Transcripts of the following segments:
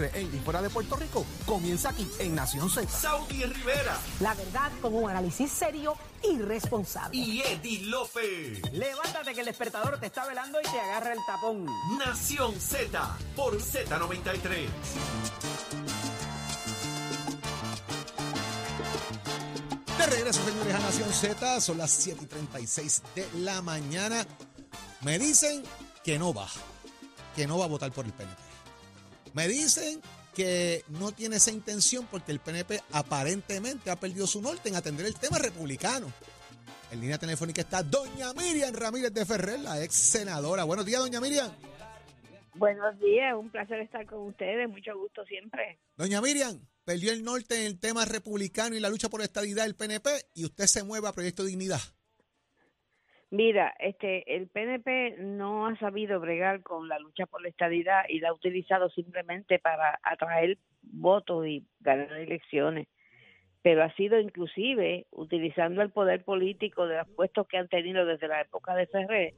en y fuera de Puerto Rico comienza aquí en Nación Z. Saudi Rivera. La verdad con un análisis serio y responsable. Y Eddie Lofe. Levántate que el despertador te está velando y te agarra el tapón. Nación Z por Z93. De regreso, señores, a Nación Z. Son las 7 y 36 de la mañana. Me dicen que no va. Que no va a votar por el PNP. Me dicen que no tiene esa intención porque el PNP aparentemente ha perdido su norte en atender el tema republicano. En línea telefónica está doña Miriam Ramírez de Ferrer, la ex senadora. Buenos días, doña Miriam. Buenos días, un placer estar con ustedes, mucho gusto siempre. Doña Miriam, perdió el norte en el tema republicano y la lucha por la estabilidad del PNP y usted se mueve a Proyecto Dignidad. Mira, este, el PNP no ha sabido bregar con la lucha por la estadidad y la ha utilizado simplemente para atraer votos y ganar elecciones. Pero ha sido inclusive utilizando el poder político de los puestos que han tenido desde la época de Ferrer,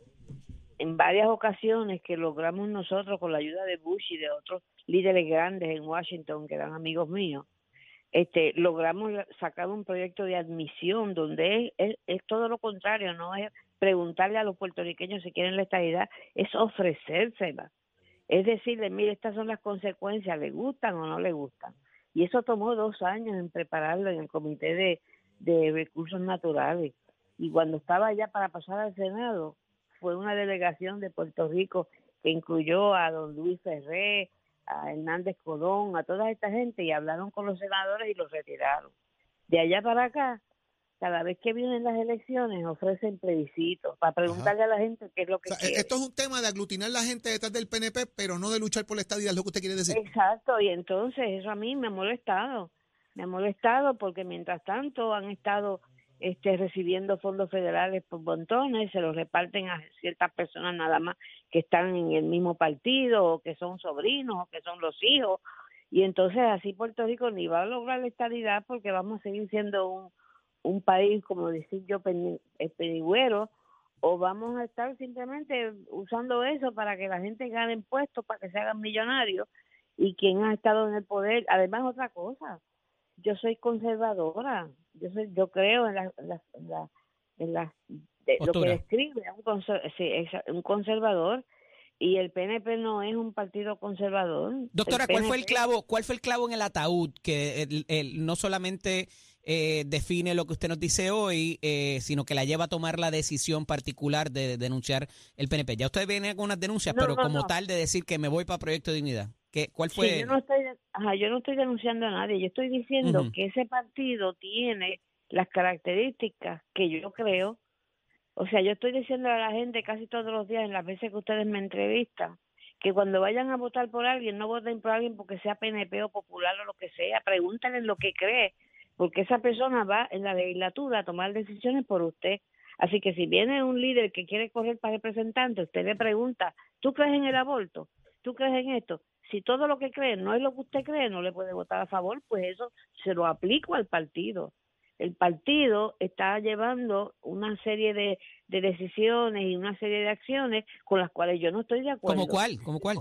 en varias ocasiones que logramos nosotros con la ayuda de Bush y de otros líderes grandes en Washington que eran amigos míos, este, logramos sacar un proyecto de admisión donde es, es, todo lo contrario, no es preguntarle a los puertorriqueños si quieren la estabilidad, es ofrecérsela. Es decirle, mire, estas son las consecuencias, ¿le gustan o no le gustan? Y eso tomó dos años en prepararlo en el Comité de, de Recursos Naturales. Y cuando estaba ya para pasar al Senado, fue una delegación de Puerto Rico que incluyó a don Luis Ferré, a Hernández Colón, a toda esta gente y hablaron con los senadores y los retiraron. De allá para acá, cada vez que vienen las elecciones ofrecen plebiscitos para preguntarle a la gente qué es lo que O sea, quiere. esto es un tema de aglutinar la gente detrás del PNP, pero no de luchar por la estadía, es lo que usted quiere decir. Exacto, y entonces eso a mí me ha molestado. Me ha molestado porque mientras tanto han estado este, recibiendo fondos federales por montones, se los reparten a ciertas personas nada más que están en el mismo partido, o que son sobrinos, o que son los hijos. Y entonces así Puerto Rico ni va a lograr la estabilidad porque vamos a seguir siendo un, un país, como decir yo, eh, pedigüero, o vamos a estar simplemente usando eso para que la gente gane puestos, para que se hagan millonarios, y quien ha estado en el poder, además otra cosa, yo soy conservadora, yo soy, yo creo en la, en la, en la- en la- de- lo que describe un, conser- sí, exa- un conservador y el PNP no es un partido conservador. Doctora, ¿cuál fue el clavo, cuál fue el clavo en el ataúd que el- el- no solamente eh, define lo que usted nos dice hoy, eh, sino que la lleva a tomar la decisión particular de denunciar el PNP? Ya usted viene con unas denuncias, No, pero no, como no. tal de decir que me voy para Proyecto de Dignidad. ¿Qué, ¿Cuál Sí, fue? yo no estoy, ajá, yo no estoy denunciando a nadie, yo estoy diciendo que ese partido tiene las características que yo creo. O sea, yo estoy diciendo a la gente casi todos los días en las veces que ustedes me entrevistan que cuando vayan a votar por alguien, no voten por alguien porque sea PNP o popular o lo que sea, pregúntenle lo que cree, porque esa persona va en la legislatura a tomar decisiones por usted. Así que si viene un líder que quiere correr para representante, usted le pregunta, ¿tú crees en el aborto? ¿Tú crees en esto? Si todo lo que cree no es lo que usted cree, no le puede votar a favor, pues eso se lo aplico al partido. El partido está llevando una serie de, de decisiones y una serie de acciones con las cuales yo no estoy de acuerdo. ¿Cómo cuál? ¿Cómo cuál?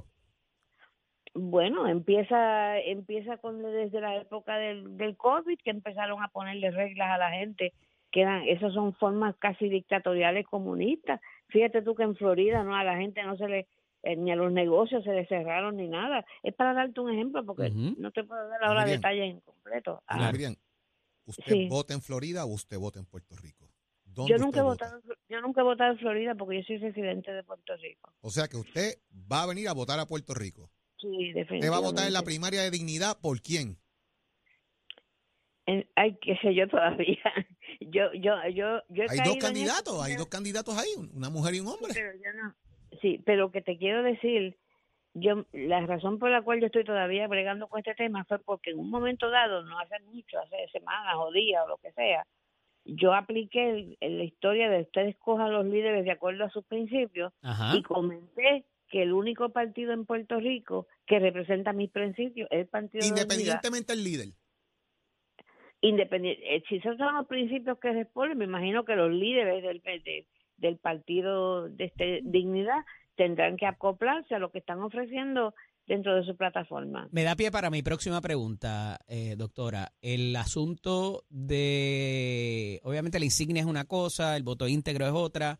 Bueno, empieza empieza con desde la época del, del COVID que empezaron a ponerle reglas a la gente que eran esas son formas casi dictatoriales comunistas. Fíjate tú que en Florida no a la gente no se le eh, ni a los negocios se les cerraron ni nada. Es para darte un ejemplo porque no te puedo dar ahora Bien. detalles en completo. Ah, Miriam, ¿usted Sí. vota en Florida o usted vota en Puerto Rico? ¿Dónde yo nunca he vota? votado yo nunca he votado en Florida porque yo soy residente de Puerto Rico. O sea que usted va a venir a votar a Puerto Rico. Sí, ¿Usted definitivamente. va a votar en la primaria de dignidad por quién? En- ay, qué sé yo todavía. Yo yo yo yo he Hay dos candidatos, hay dos candidatos ahí, una mujer y un hombre. Pero yo no- Sí, pero que te quiero decir, yo la razón por la cual yo estoy todavía bregando con este tema fue porque en un momento dado, no hace mucho, hace semanas o días o lo que sea, yo apliqué el- la historia de ustedes cojan los líderes de acuerdo a sus principios Ajá. y comenté que el único partido en Puerto Rico que representa mis principios es el Partido de la Unidad. Independientemente del líder. Independiente, eh, si esos son los principios que responden, me imagino que los líderes del, de- del partido de este, Dignidad tendrán que acoplarse a lo que están ofreciendo dentro de su plataforma. Me da pie para mi próxima pregunta, eh, doctora. El asunto de, obviamente la insignia es una cosa, el voto íntegro es otra,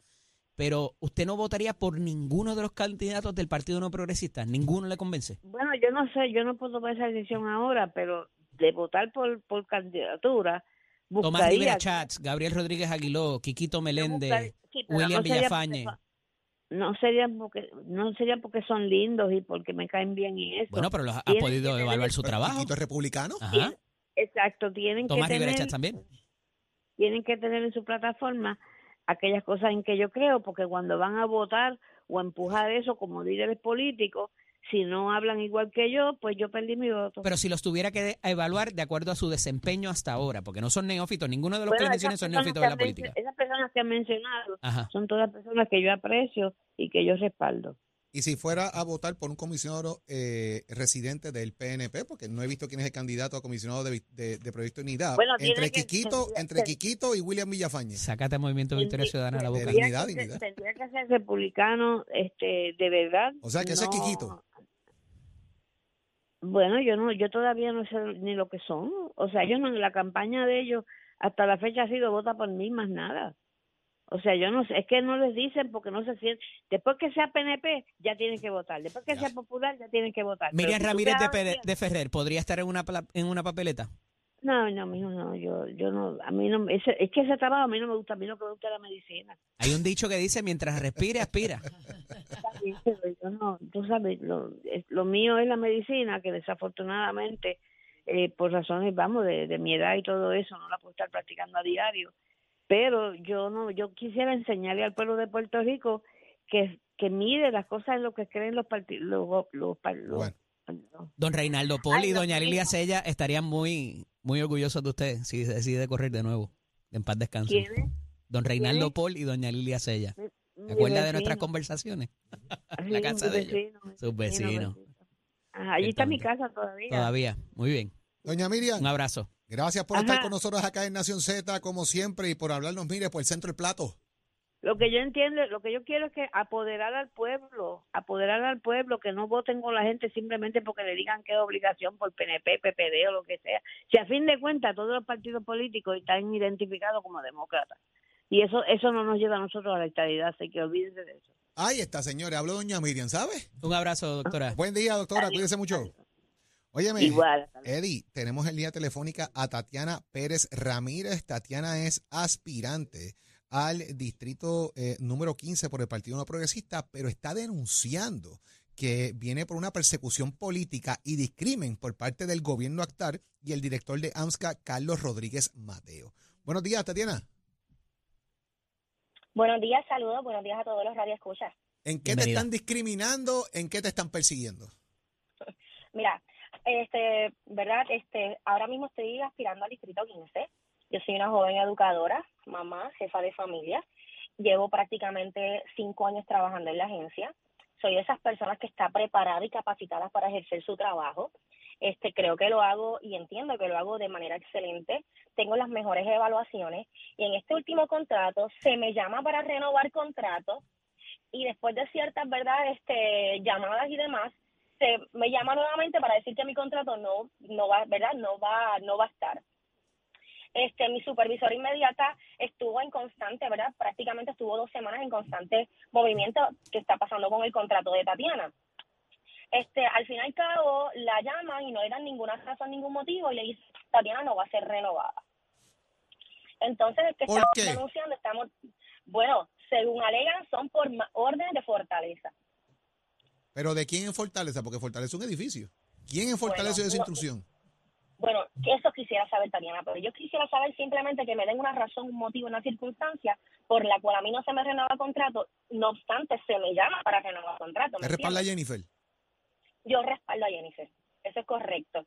pero usted no votaría por ninguno de los candidatos del Partido No Progresista, ninguno le convence. Bueno, yo no sé, yo no puedo tomar esa decisión ahora, pero de votar por, por candidatura, Tomás. Rivera Chats, Gabriel Rodríguez Aguiló, Quiquito Meléndez, sí, William no Villafañe. porque No serían porque no sería porque son lindos y porque me caen bien y eso. Bueno, pero los ha podido evaluar su trabajo. Chiquito es republicano. Ajá. Exacto, tienen Tomás que Rivera tener Chats también. tienen que tener en su plataforma aquellas cosas en que yo creo, porque cuando van a votar o a empujar eso como líderes políticos, si no hablan igual que yo, pues yo perdí mi voto. Pero si los tuviera que evaluar de acuerdo a su desempeño hasta ahora, porque no son neófitos, ninguno de los que Bueno, mencioné esas son neófitos que de la política. Esas personas que han mencionado Ajá. son todas personas que yo aprecio y que yo respaldo. Y si fuera a votar por un comisionado eh, residente del PNP, porque no he visto quién es el candidato a comisionado de, de, de Proyecto Unidad, Bueno, entre que- Quiquito, tendría- entre Quiquito y William Villafañe. Sácate Movimiento Victoria Tendría- Ciudadana a la boca. Dignidad, que dignidad. Tendría que ser republicano este, de verdad. O sea, que ese es no- Quiquito. Bueno, yo no, yo todavía no sé ni lo que son. O sea, ellos no, la campaña de ellos hasta la fecha ha sido vota por mí más nada. O sea, yo no sé, es que no les dicen porque no se sienten. Después que sea PNP, ya tienen que votar. Después que sea popular, ya tienen que votar. Miriam si Ramírez de, Ferrer, ¿podría estar en una, en una papeleta? No, no, mijo, no, yo, yo no, a mí no, ese, es que ese trabajo a mí no me gusta, a mí que me gusta es la medicina. Hay un dicho que dice, mientras respire, aspira. Yo no, tú sabes, lo, es- lo mío es la medicina, que desafortunadamente, eh, por razones, vamos, de, de mi edad y todo eso, no la puedo estar practicando a diario. Pero yo no, yo quisiera enseñarle al pueblo de Puerto Rico que, que mire las cosas en lo que creen los partidos, los, los, par- los- Bueno. los- Don Reinaldo Ay, y doña. Lilia Sella estarían muy, muy orgullosos de usted si decide correr de nuevo. En paz descanse. ¿quién es? Don Reinaldo. Paul y doña Lilia Sella. ¿Te acuerdas de nuestras conversaciones? Sí, la casa de ellos. vecino, Sus vecino, vecinos. vecino. Ajá, allí está mi casa todavía. Todavía. Muy bien. Doña Miriam, Un abrazo. Gracias por Ajá. estar con nosotros acá en Nación Z, como siempre, y por hablarnos, mire, por el centro del plato. Lo que yo entiendo, lo que yo quiero es que apoderar al pueblo, apoderar al pueblo, que no voten con la gente simplemente porque le digan que es obligación por PNP, PPD o lo que sea. Si a fin de cuentas todos los partidos políticos están identificados como demócratas. Y eso eso no nos lleva a nosotros a la estabilidad, así que olvídense de eso. Ahí está, señores, habló doña Miriam, ¿sabe? Un abrazo, doctora. Buen día, doctora, Adiós. cuídese mucho. Óyeme, Igual. Eddie, tenemos en línea telefónica a Tatiana Pérez Ramírez. Tatiana es aspirante al distrito eh, número 15 por el Partido No Progresista, pero está denunciando que viene por una persecución política y discrimen por parte del gobierno actual y el director de AMSCA, Carlos Rodríguez Mateo. Buenos días, Tatiana. Buenos días, saludos, buenos días a todos los radioescuchas. ¿En qué te están discriminando? ¿En qué te están persiguiendo? Mira, este, verdad, este, ahora mismo estoy aspirando al distrito 15. Yo soy una joven educadora, mamá, jefa de familia. Llevo prácticamente cinco años trabajando en la agencia. Soy de esas personas que está preparada y capacitada para ejercer su trabajo. Este, creo que lo hago y entiendo que lo hago de manera excelente. Tengo las mejores evaluaciones y en este último contrato se me llama para renovar contrato y después de ciertas verdad este llamadas y demás me llama nuevamente para decir que mi contrato no no va verdad no va no va a estar. Este mi supervisora inmediata estuvo en constante verdad prácticamente estuvo dos semanas en constante movimiento que está pasando con el contrato de Tatiana. Este al fin y al cabo la llaman y no le dan ninguna razón ningún motivo y le dicen Tatiana no va a ser renovada entonces es que ¿Por estamos denunciando estamos bueno según alegan son por orden de fortaleza ¿Pero de quién en Fortaleza? Porque Fortaleza es un edificio. ¿Quién en Fortaleza Bueno, esa instrucción? Bueno, eso quisiera saber, Tatiana, pero yo quisiera saber simplemente que me den una razón, un motivo, una circunstancia por la cual a mí no se me renueva el contrato, no obstante se me llama para renovar el contrato. ¿me ¿Te respalda entiendes? Jennifer? Yo respaldo a Jennifer, eso es correcto.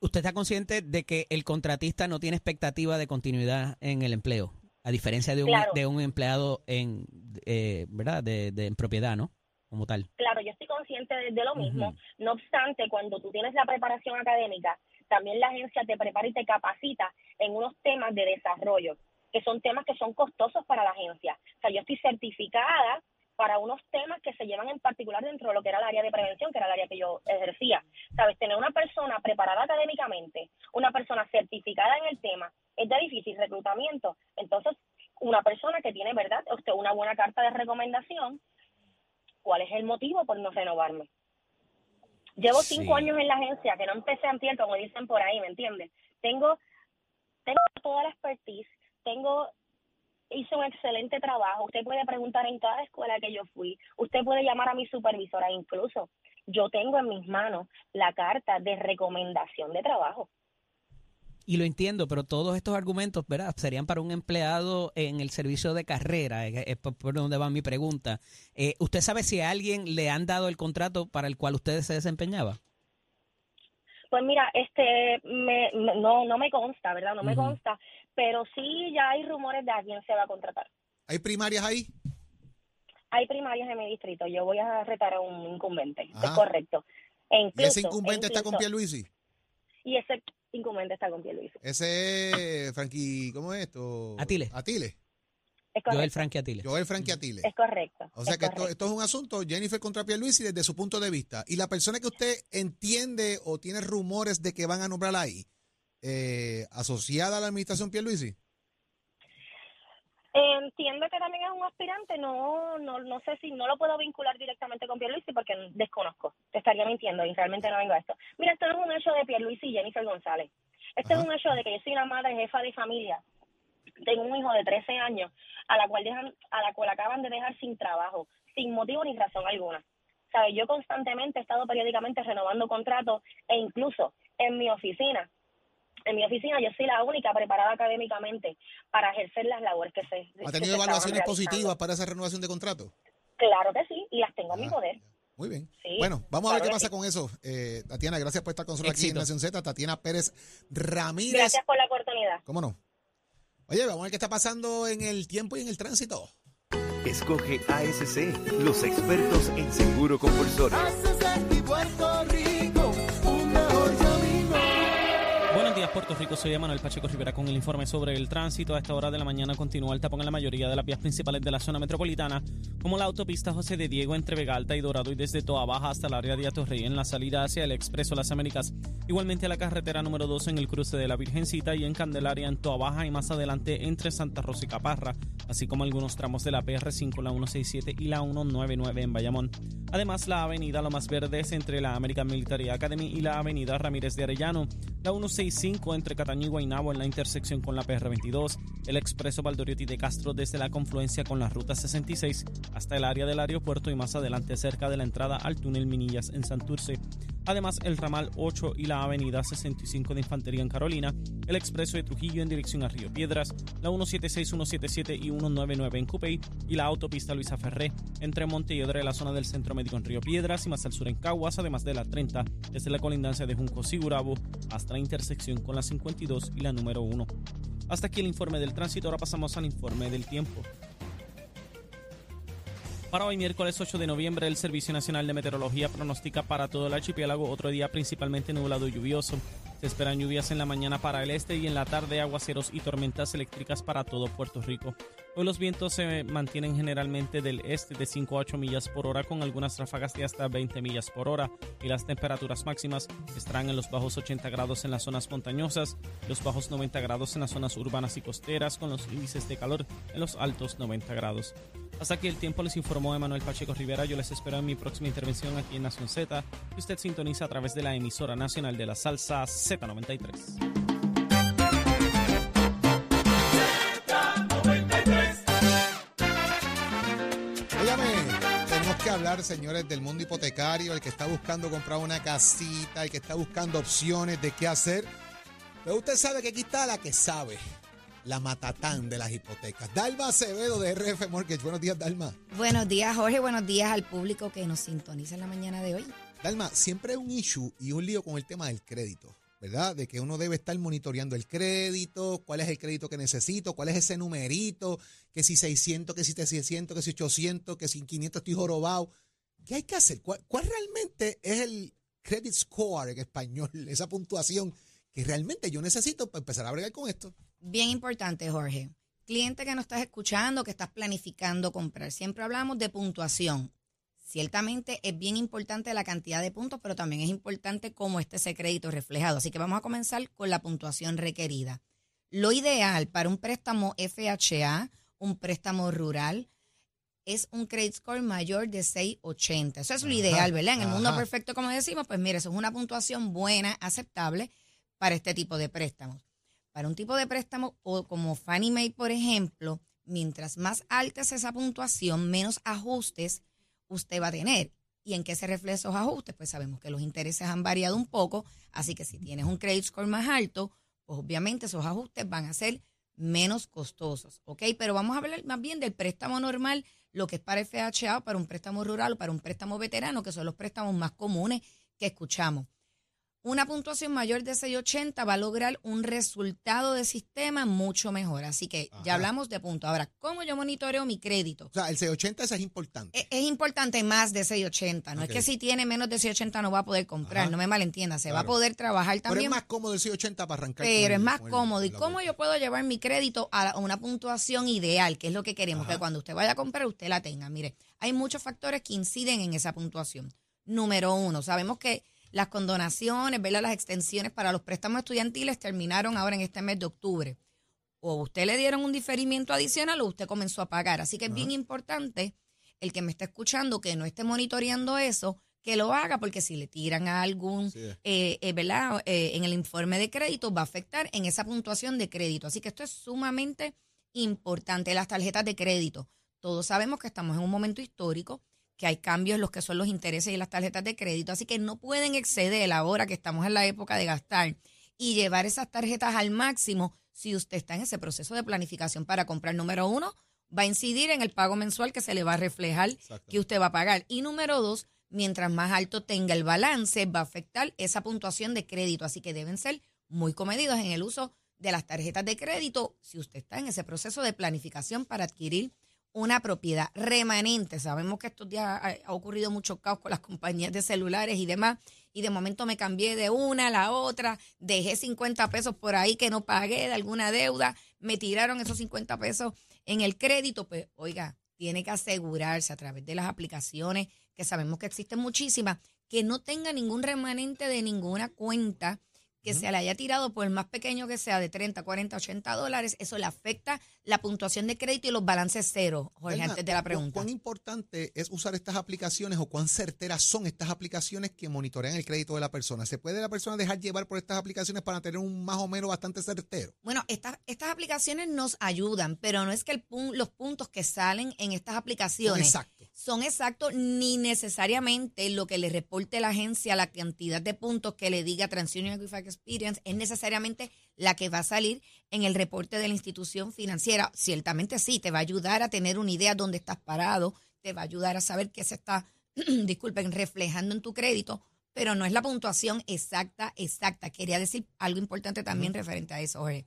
¿Usted está consciente de que el contratista no tiene expectativa de continuidad en el empleo? A diferencia de un, Claro. de un empleado en, eh, ¿verdad? De, de- en propiedad, ¿no? Como tal. Claro, yo estoy consciente de, de lo mismo. No obstante, cuando tú tienes la preparación académica, también la agencia te prepara y te capacita en unos temas de desarrollo, que son temas que son costosos para la agencia. O sea, yo estoy certificada para unos temas que se llevan en particular dentro de lo que era el área de prevención, que era el área que yo ejercía. Sabes, tener una persona preparada académicamente, una persona certificada en el tema, es de difícil reclutamiento. Entonces, una persona que tiene, ¿verdad?, usted una buena carta de recomendación, ¿cuál es el motivo por no renovarme? Llevo Sí. cinco años en la agencia, que no empecé antier, como dicen por ahí, ¿me entiendes? Tengo, tengo toda la expertise, tengo, hice un excelente trabajo. Usted puede preguntar en cada escuela que yo fui, usted puede llamar a mi supervisora, incluso yo tengo en mis manos la carta de recomendación de trabajo. Y lo entiendo, pero todos estos argumentos, ¿verdad? Serían para un empleado en el servicio de carrera, eh, es por donde va mi pregunta. Eh, ¿Usted sabe si a alguien le han dado el contrato para el cual usted se desempeñaba? Pues mira, este, me, no, no me consta, ¿verdad? No me consta, pero sí ya hay rumores de a quién se va a contratar. ¿Hay primarias ahí? Hay primarias en mi distrito, yo voy a retar a un incumbente, Ajá. es correcto. E ¿Y ese incluso- incumbente e está con incluso- Pierluisi? Y ese incumbente está con Pierluisi. Ese es Frankie, ¿cómo es esto? Atile. Atile. Es Joel. Frankie Atile. Joel Frankie Atile. Es correcto. O sea es que esto, esto es un asunto Jennifer contra Pierluisi desde su punto de vista. Y la persona que usted entiende o tiene rumores de que van a nombrar ahí, eh, asociada a la administración Pierluisi. Entiendo que también es un aspirante, no, no, no sé si no lo puedo vincular directamente con Pierluisi porque desconozco, te estaría mintiendo y realmente no vengo a esto. Mira, esto no es un hecho de Pierluisi y Jennifer González. Esto Ajá. es un hecho de que yo soy una madre jefa de familia, tengo un hijo de 13 años a la cual dejan, a la cual acaban de dejar sin trabajo, sin motivo ni razón alguna. ¿Sabes? Yo constantemente he estado periódicamente renovando contratos e incluso en mi oficina en mi oficina yo soy la única preparada académicamente para ejercer las labores que se ¿Ha tenido evaluaciones positivas para esa renovación de contrato? Claro que sí, y las tengo a mi Ah, poder. Muy bien. Sí, bueno, vamos a ver qué pasa sí. con eso. Eh, Tatiana, gracias por estar con nosotros aquí en. Nación Z. Tatiana Pérez Ramírez. Gracias por la oportunidad. ¿Cómo no? Oye, vamos a ver qué está pasando en el tiempo y en el tránsito. Escoge ASC, los expertos en seguro compulsorio. Puerto Rico. Soy Manuel Pacheco Rivera con el informe sobre el tránsito. A esta hora de la mañana continúa el tapón en la mayoría de las vías principales de la zona metropolitana, como la autopista José de Diego entre Vega Alta y Dorado y desde Toa Baja hasta el área de Atorrey en la salida hacia el Expreso Las Américas. Igualmente la carretera número 2 en el cruce de la Virgencita y en Candelaria en Toa Baja y más adelante entre Santa Rosa y Caparra, así como algunos tramos de la PR5, la 167 y la 199 en Bayamón. Además, la avenida Lomas Verdes entre la American Military Academy y la avenida Ramírez de Arellano, la 165 entre Cataño y Guaynabo en la intersección con la PR22, el expreso Valdoriotti de Castro desde la confluencia con la ruta 66 hasta el área del aeropuerto y más adelante cerca de la entrada al túnel Minillas en Santurce. Además, el ramal 8 y la avenida 65 de Infantería en Carolina, el expreso de Trujillo en dirección a Río Piedras, la 176, 177 y 199 en Cupey y la autopista Luisa Ferré entre Montelledra y la zona del Centro Médico en Río Piedras y más al sur en Caguas, además de la 30 desde la colindancia de Junco Sigurabo hasta la intersección con la 52 y la número 1. Hasta aquí el informe del tránsito, ahora pasamos al informe del tiempo. Para hoy, miércoles 8 de noviembre, el Servicio Nacional de Meteorología pronostica para todo el archipiélago otro día principalmente nublado y lluvioso. Se esperan lluvias en la mañana para el este y en la tarde aguaceros y tormentas eléctricas para todo Puerto Rico. Hoy los vientos se mantienen generalmente del este de 5 a 8 millas por hora con algunas ráfagas de hasta 20 millas por hora y las temperaturas máximas estarán en los bajos 80 grados en las zonas montañosas, los bajos 90 grados en las zonas urbanas y costeras con los índices de calor en los altos 90 grados. Hasta aquí el tiempo les informó Emanuel Pacheco Rivera. Yo les espero en mi próxima intervención aquí en Nación Z, que usted sintoniza a través de la emisora nacional de la salsa Z93. Hablar, señores, del mundo hipotecario, el que está buscando comprar una casita, el que está buscando opciones de qué hacer. Pero usted sabe que aquí está la que sabe, la matatán de las hipotecas. Dalma Acevedo de RF Mortgage. Buenos días, Dalma. Buenos días, Jorge. Buenos días al público que nos sintoniza en la mañana de hoy. Dalma, siempre hay un issue y un lío con el tema del crédito, ¿verdad? De que uno debe estar monitoreando el crédito, cuál es el crédito que necesito, cuál es ese numerito, que si 600, que si 700, que si 800, que si 500 estoy jorobado. ¿Qué hay que hacer? ¿Cuál, realmente es el credit score en español? Esa puntuación que realmente yo necesito para empezar a bregar con esto. Bien importante, Jorge. Cliente que no estás escuchando, que estás planificando comprar, siempre hablamos de puntuación. Ciertamente es bien importante la cantidad de puntos, pero también es importante cómo esté ese crédito reflejado. Así que vamos a comenzar con la puntuación requerida. Lo ideal para un préstamo FHA, un préstamo rural, es un credit score mayor de 680. Eso es lo ideal, ¿verdad? En el mundo ajá. perfecto, como decimos, pues mire, eso es una puntuación buena, aceptable para este tipo de préstamos. Para un tipo de préstamo o como Fannie Mae, por ejemplo, mientras más alta es esa puntuación, menos ajustes usted va a tener. ¿Y en qué se reflejan esos ajustes? Pues sabemos que los intereses han variado un poco, así que si tienes un credit score más alto, pues obviamente esos ajustes van a ser menos costosos, ¿ok? Pero vamos a hablar más bien del préstamo normal, lo que es para FHA, para un préstamo rural o para un préstamo veterano, que son los préstamos más comunes que escuchamos. Una puntuación mayor de 680 va a lograr un resultado de sistema mucho mejor. Así que Ajá. ya hablamos de punto. Ahora, ¿cómo yo monitoreo mi crédito? O sea, el 680 ese es importante. Es, es importante más de 680. No es que si tiene menos de 680 no va a poder comprar. Ajá. No me malentienda. Se va a poder trabajar Pero es también. más cómodo el 680 para arrancar. Pero es más el- cómodo. ¿Y cómo yo puedo llevar mi crédito a una puntuación ideal? Que es lo que queremos, Ajá. que cuando usted vaya a comprar, usted la tenga. Mire, hay muchos factores que inciden en esa puntuación. Número uno, sabemos que las condonaciones, ¿verdad? las extensiones para los préstamos estudiantiles terminaron ahora en este mes de octubre. O usted le dieron un diferimiento adicional o usted comenzó a pagar. Así que es bien importante el que me está escuchando que no esté monitoreando eso, que lo haga, porque si le tiran a algún Sí. eh, eh, ¿verdad? Eh, en el informe de crédito va a afectar en esa puntuación de crédito. Así que esto es sumamente importante. Las tarjetas de crédito. Todos sabemos que estamos en un momento histórico, que hay cambios en los que son los intereses y las tarjetas de crédito. Así que no pueden exceder ahora que estamos en la época de gastar y llevar esas tarjetas al máximo si usted está en ese proceso de planificación para comprar. Número uno, va a incidir en el pago mensual que se le va a reflejar que usted va a pagar. Y número dos, mientras más alto tenga el balance, va a afectar esa puntuación de crédito. Así que deben ser muy comedidos en el uso de las tarjetas de crédito si usted está en ese proceso de planificación para adquirir una propiedad remanente. Sabemos que estos días ha, ocurrido mucho caos con las compañías de celulares y demás. Y de momento me cambié de una a la otra, dejé 50 pesos por ahí que no pagué de alguna deuda, me tiraron esos 50 pesos en el crédito. Pues, oiga, tiene que asegurarse a través de las aplicaciones, que sabemos que existen muchísimas, que no tenga ningún remanente de ninguna cuenta que se le haya tirado por el más pequeño que sea de 30, 40, 80 dólares, eso le afecta la puntuación de crédito y los balances cero, Jorge, Elma, antes de la ¿cu- pregunta. ¿Cuán importante es usar estas aplicaciones o cuán certeras son estas aplicaciones que monitorean el crédito de la persona? ¿Se puede la persona dejar llevar por estas aplicaciones para tener un más o menos bastante certero? Bueno, estas, estas aplicaciones nos ayudan, pero no es que el los puntos que salen en estas aplicaciones exactos. Son exactos ni necesariamente lo que le reporte la agencia, la cantidad de puntos que le diga TransUnion Equifax Experience es necesariamente la que va a salir en el reporte de la institución financiera. Ciertamente sí, te va a ayudar a tener una idea dónde estás parado, te va a ayudar a saber qué se está, disculpen, reflejando en tu crédito, pero no es la puntuación exacta, exacta. Quería decir algo importante también referente a eso, Jorge.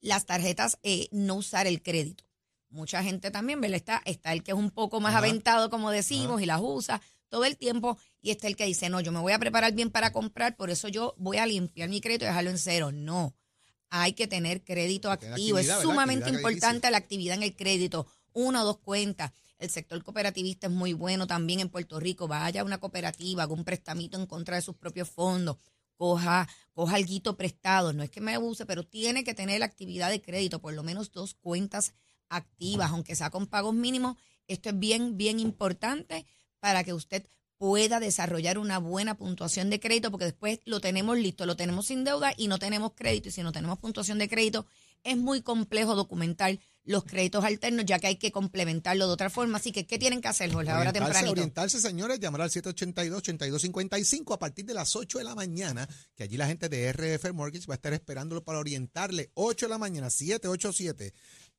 Las tarjetas, eh, no usar el crédito. Mucha gente también, ¿verdad? Está, está el que es un poco más Ajá. aventado, como decimos, Ajá. y las usa todo el tiempo, y está el que dice, no, yo me voy a preparar bien para comprar, por eso yo voy a limpiar mi crédito y dejarlo en cero. No, hay que tener crédito activo. Es sumamente Actividad importante la actividad en el crédito. Una o dos cuentas. El sector cooperativista es muy bueno también en Puerto Rico. Vaya a una cooperativa, haga un prestamito en contra de sus propios fondos. Coja, coja alguito prestado. No es que me use, pero tiene que tener la actividad de crédito, por lo menos dos cuentas activas, aunque sea con pagos mínimos. Esto es bien, bien importante para que usted pueda desarrollar una buena puntuación de crédito, porque después lo tenemos listo, lo tenemos sin deuda y no tenemos crédito. Y si no tenemos puntuación de crédito, es muy complejo documentar los créditos alternos, ya que hay que complementarlo de otra forma. Así que, ¿qué tienen que hacer, Jorge, ahora tempranito? orientarse, señores, llamar al 782-8255 a partir de las 8 de la mañana, que allí la gente de RF Mortgage va a estar esperándolo para orientarle. 8 de la mañana, 787.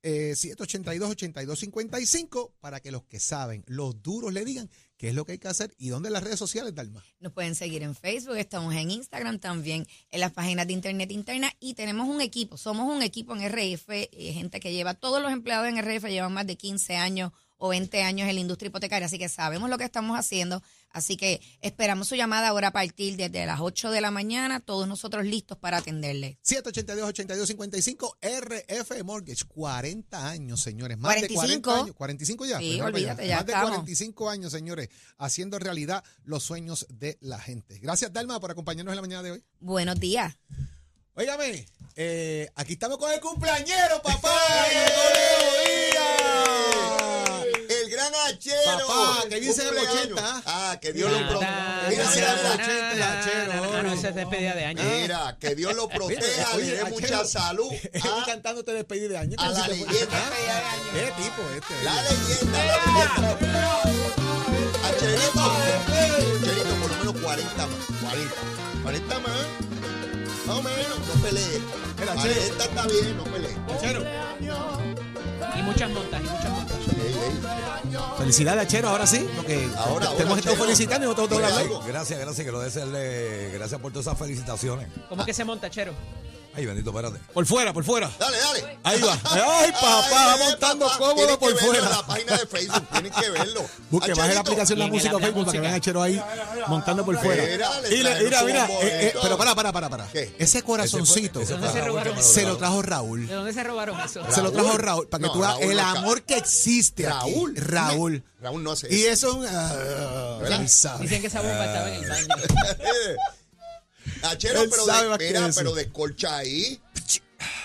Eh, 782-8255 para que los que saben, los duros le digan qué es lo que hay que hacer y dónde las redes sociales, Dalma. Nos pueden seguir en Facebook, estamos en Instagram también, en las páginas de internet interna y tenemos un equipo, somos un equipo en RF, eh, gente que lleva, todos los empleados en RF llevan más de 15 años o 20 años en la industria hipotecaria, así que sabemos lo que estamos haciendo. Así que esperamos su llamada ahora a partir desde las 8 de la mañana, todos nosotros listos para atenderle. 782-8255 RF Mortgage, 40 años, señores. Más 45. de 40 años. 45 ya. Sí, olvídate, ya Más de estamos. 45 años, señores, haciendo realidad los sueños de la gente. Gracias, Dalma, por acompañarnos en la mañana de hoy. Buenos días. Óigame, eh, aquí estamos con el cumpleañero, papá. Leo Hachero. Papá, que dice el Cumpleaños. 80. Ah, que Dios lo proteja. Mira, na, mira, na, mira. na, 80 el hachero, na, na, hoy. No, esa es despedida de año. Mira, que Dios lo proteja, le dé mucha salud. Él Ah, cantándote despedida de año. a la leyenda. Ah, ¿Qué tipo este? La leyenda. A Cherito. Cherito, por lo menos 40 más. 40. 40 más. Más o menos, no pelee. Mira, 40 está bien, no pelee. Achero. Y muchas montas, y muchas montas. Ey, ey. Felicidades, Achero, ahora sí, porque Ahora, te hemos estado Chero. felicitando y no te hemos. Gracias, gracias, quiero decirle gracias por todas esas felicitaciones. ¿Cómo que se monta, Chero? Ay, bendito, espérate. Por fuera, por fuera. Dale, dale. Ahí va. Ay, papá, va Ay, montando papá. cómodo que por fuera. La página de Facebook, tienen que verlo. Busque, baje la aplicación de la música de Facebook para que vean a Chero ahí montando por fuera. Mira, mira, mira, eh, eh, pero para, para, para, para. ¿Qué? Ese corazoncito Ese ¿Dónde se eso? lo trajo Raúl. ¿De dónde se robaron eso? Se lo trajo Raúl para que No, tú veas el amor que existe aquí. Raúl. Raúl. Raúl no hace Y eso. eso es un... ah. Dicen que esa bomba estaba en el baño. Achero, Él pero, sabe de- mira, pero descolcha ahí.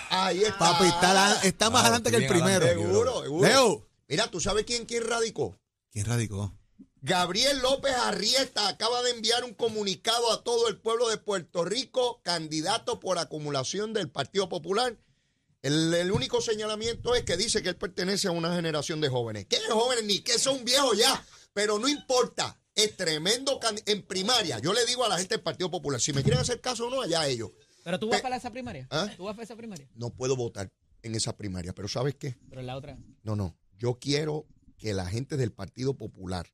Ahí está. Papi, está, la- está más Ah, adelante que el primero. Seguro, seguro. Leo. Mira, ¿tú sabes quién, quién radicó? ¿Quién radicó? Gabriel López Arrieta acaba de enviar un comunicado a todo el pueblo de Puerto Rico, candidato por acumulación del Partido Popular. El, el único señalamiento es que dice que él pertenece a una generación de jóvenes. ¿Qué jóvenes? Ni que son viejos ya, pero no importa. Es tremendo en primaria. Yo le digo a la gente del Partido Popular, si me quieren hacer caso o no, allá ellos. Pero tú vas Pe- para esa primaria. ¿Ah? Tú vas para esa primaria. No puedo votar en esa primaria, pero ¿sabes qué? Pero en la otra. No, no. Yo quiero que la gente del Partido Popular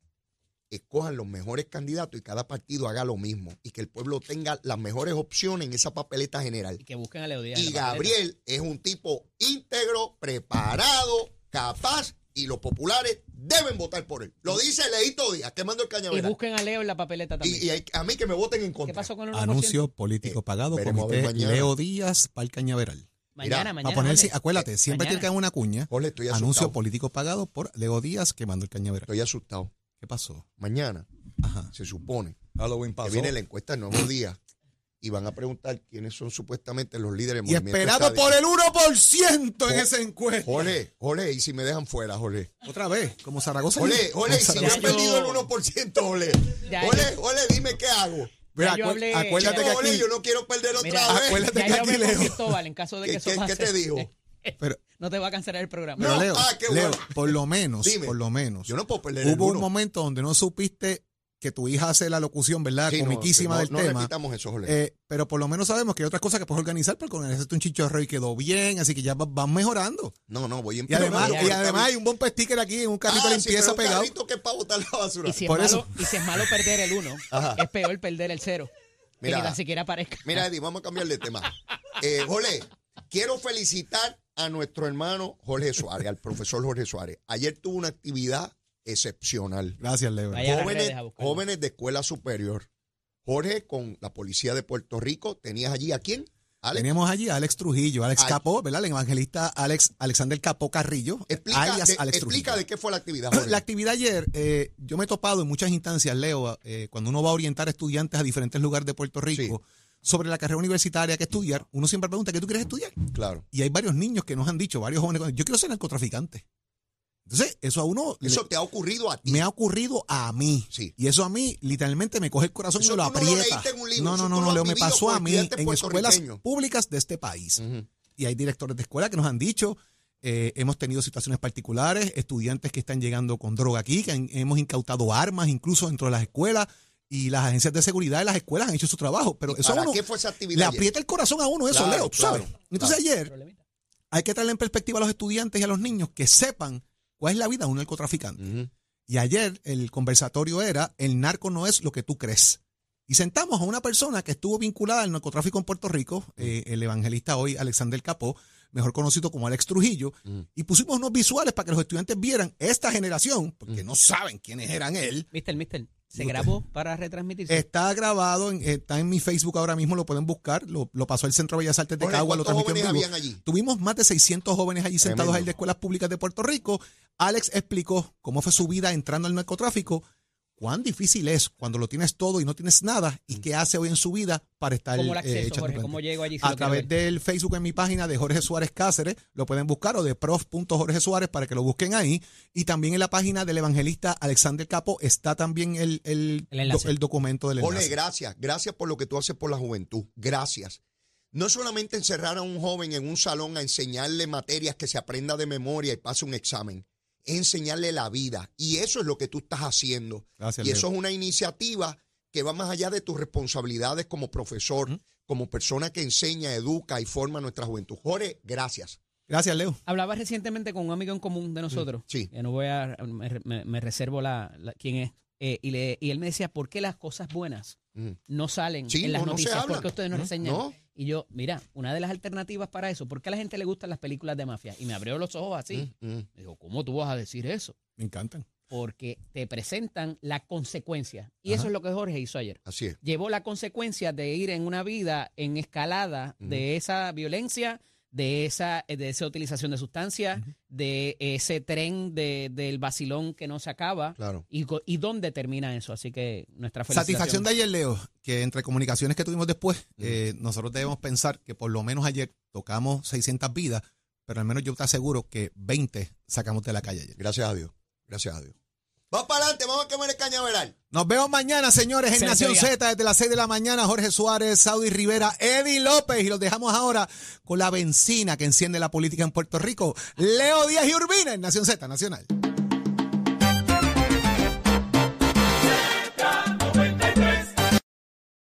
escojan los mejores candidatos y cada partido haga lo mismo y que el pueblo tenga las mejores opciones en esa papeleta general. Y que busquen a Y la papeleta. Gabriel es un tipo íntegro, preparado, capaz y los populares deben votar por él. Lo dice Leito Díaz, quemando el Y cañaveral. busquen a Leo en la papeleta también. Y, y hay- a mí que me voten en contra. ¿Qué pasó con el 1%? Anuncio político Eh, pagado, ver comité. Leo Díaz para el cañaveral. Mañana, Mira, mañana. a ponerse, acuérdate, siempre tiene que haber una cuña. Jorge, estoy asustado. Anuncio político pagado por Leo Díaz quemando el cañaveral. Estoy asustado. ¿Qué pasó? Mañana Ajá. se supone Halloween que pasó. viene la encuesta el nuevo día y van a preguntar quiénes son supuestamente los líderes Y movimiento. esperado estadista. por el 1% en esa encuesta. Jorge, Jorge, y si me dejan fuera, Jorge. Otra vez, como Zaragoza. Jorge, y si me han perdido el 1%, Jorge. Ya Jorge, yo- Jorge, dime qué hago. Mira, yo hablé- acuérdate que aquí. yo no quiero perder otra Mira, vez. acuérdate ya que aquí Leo- Cristóbal en caso de que ¿Qué- eso qué- te dijo? Pero, No te va a cancelar el programa. pero No, Leo, ah, qué Leo, bueno. por lo menos, Dime. por lo menos. Yo no puedo perder el Hubo un momento donde no supiste que tu hija hace la locución, ¿verdad? Sí, no, Comiquísima no, del no tema. repitamos eso, Jorge. Eh, pero por lo menos sabemos que hay otras cosas que puedes organizar, porque organizaste un chichorro y quedó bien, así que ya va- van mejorando. no, no, voy a Y además, y además hay un buen sticker aquí en un carrito de ah, sí, limpieza un pegado. carrito que es para botar la basura. Y si, es Por malo, eso. y si es malo perder el 1, Ajá. es peor perder el 0. Que Mira. ni siquiera aparezca. Mira, Eddie, vamos a cambiar de tema. Eh, Jorge, quiero felicitar a nuestro hermano Jorge Suárez, al profesor Jorge Suárez. Ayer tuvo una actividad excepcional. Gracias, Leo. A Jóvenes, a de escuela superior. Jorge, con la policía de Puerto Rico, tenías allí a quién? Alex. Teníamos allí a Alex Trujillo, Alex Ay. Capó, ¿verdad? El evangelista Alex, Alexander Capó Carrillo, Explica, alias de, Alex explica Trujillo. de qué fue la actividad, Jorge. La actividad ayer, eh, yo me he topado en muchas instancias, Leo, eh, cuando uno va a orientar estudiantes a diferentes lugares de Puerto Rico sobre la carrera universitaria que estudiar, uno siempre pregunta, ¿qué tú quieres estudiar? Claro. Y hay varios niños que nos han dicho, varios jóvenes, yo quiero ser narcotraficante. Entonces, eso a uno le- Eso te ha ocurrido a ti. me ha ocurrido a mí. Sí. Y eso a mí literalmente me coge el corazón Eso y me lo tú no lo aprieta. leíste en un libro, no, eso no, no, lo no, Leo, me pasó a mí en escuelas públicas de este país. Y hay directores de escuela que nos han dicho, eh, hemos tenido situaciones particulares, estudiantes que están llegando con droga aquí, que han- hemos incautado armas incluso dentro de las escuelas y las agencias de seguridad de las escuelas han hecho su trabajo. Pero ¿Y eso a para uno qué fue esa actividad le ayer? aprieta el corazón a uno eso, Claro, Leo, tú ¿sabes? claro, Entonces claro. ayer hay que traerle en perspectiva a los estudiantes y a los niños que sepan cuál es la vida de un narcotraficante. Y ayer el conversatorio era, el narco no es lo que tú crees. Y sentamos a una persona que estuvo vinculada al narcotráfico en Puerto Rico, eh, el evangelista hoy, Alexander Capó, mejor conocido como Alex Trujillo, Mm. y pusimos unos visuales para que los estudiantes vieran esta generación, porque Mm. no saben quiénes eran él. Mister, mister, ¿se grabó para retransmitirse? Está grabado, en- está en mi Facebook ahora mismo, lo pueden buscar, lo, lo pasó el Centro de Bellas Artes de Cagua, lo ¿cuántos transmitió en jóvenes vivo. habían allí? Tuvimos más de 600 jóvenes allí sentados ahí de escuelas públicas de Puerto Rico. Alex explicó cómo fue su vida entrando al narcotráfico, cuán difícil es cuando lo tienes todo y no tienes nada, y qué hace hoy en su vida para estar ¿Cómo eh, acceso, echando Jorge? ¿Cómo llego allí? si A través ver? del Facebook en mi página de Jorge Suárez Cáceres, lo pueden buscar, o de prof.jorge Suárez para que lo busquen ahí. Y también en la página del evangelista Alexander Capo está también el, el, El enlace. do- el documento del Jorge, enlace. gracias. Gracias por lo que tú haces por la juventud. Gracias. No solamente encerrar a un joven en un salón a enseñarle materias que se aprenda de memoria y pase un examen, es enseñarle la vida. Y eso es lo que tú estás haciendo. Gracias, y Leo. eso es una iniciativa que va más allá de tus responsabilidades como profesor, como persona que enseña, educa y forma a nuestra juventud. Jorge, gracias. Gracias, Leo. Hablaba recientemente con un amigo en común de nosotros. Sí. Que no voy a. Me reservo la, la- quién es. Eh, y, le, y él me decía, ¿por qué las cosas buenas Mm. no salen Sí, en las no, no noticias? hablan. ¿Por qué ustedes no Mm, reseñan? no. Y yo, mira, una de las alternativas para eso, ¿por qué a la gente le gustan las películas de mafia? Y me abrió los ojos así. Mm, mm. Digo, ¿cómo tú vas a decir eso? Me encantan. Porque te presentan la consecuencia. Y eso es lo que Jorge hizo ayer. Así es. Llevó la consecuencia de ir en una vida en escalada de esa violencia, de esa, de esa utilización de sustancias, de ese tren de, del vacilón que no se acaba. Claro. Y, y dónde termina eso. Así que nuestra. Satisfacción de ayer, Leo, que entre comunicaciones que tuvimos después, eh, nosotros debemos pensar que por lo menos ayer tocamos 600 vidas, pero al menos yo te aseguro que 20 sacamos de la calle ayer. Gracias a Dios. Gracias a Dios. Vamos para adelante, vamos a quemar el cañaveral. Nos vemos mañana, señores, en Nación. Z, desde las 6 de la mañana. Jorge Suárez, Saudi Rivera, Eddie López. Y los dejamos ahora con la benzina que enciende la política en Puerto Rico. Leo Díaz y Urbina en Nación Z Nacional.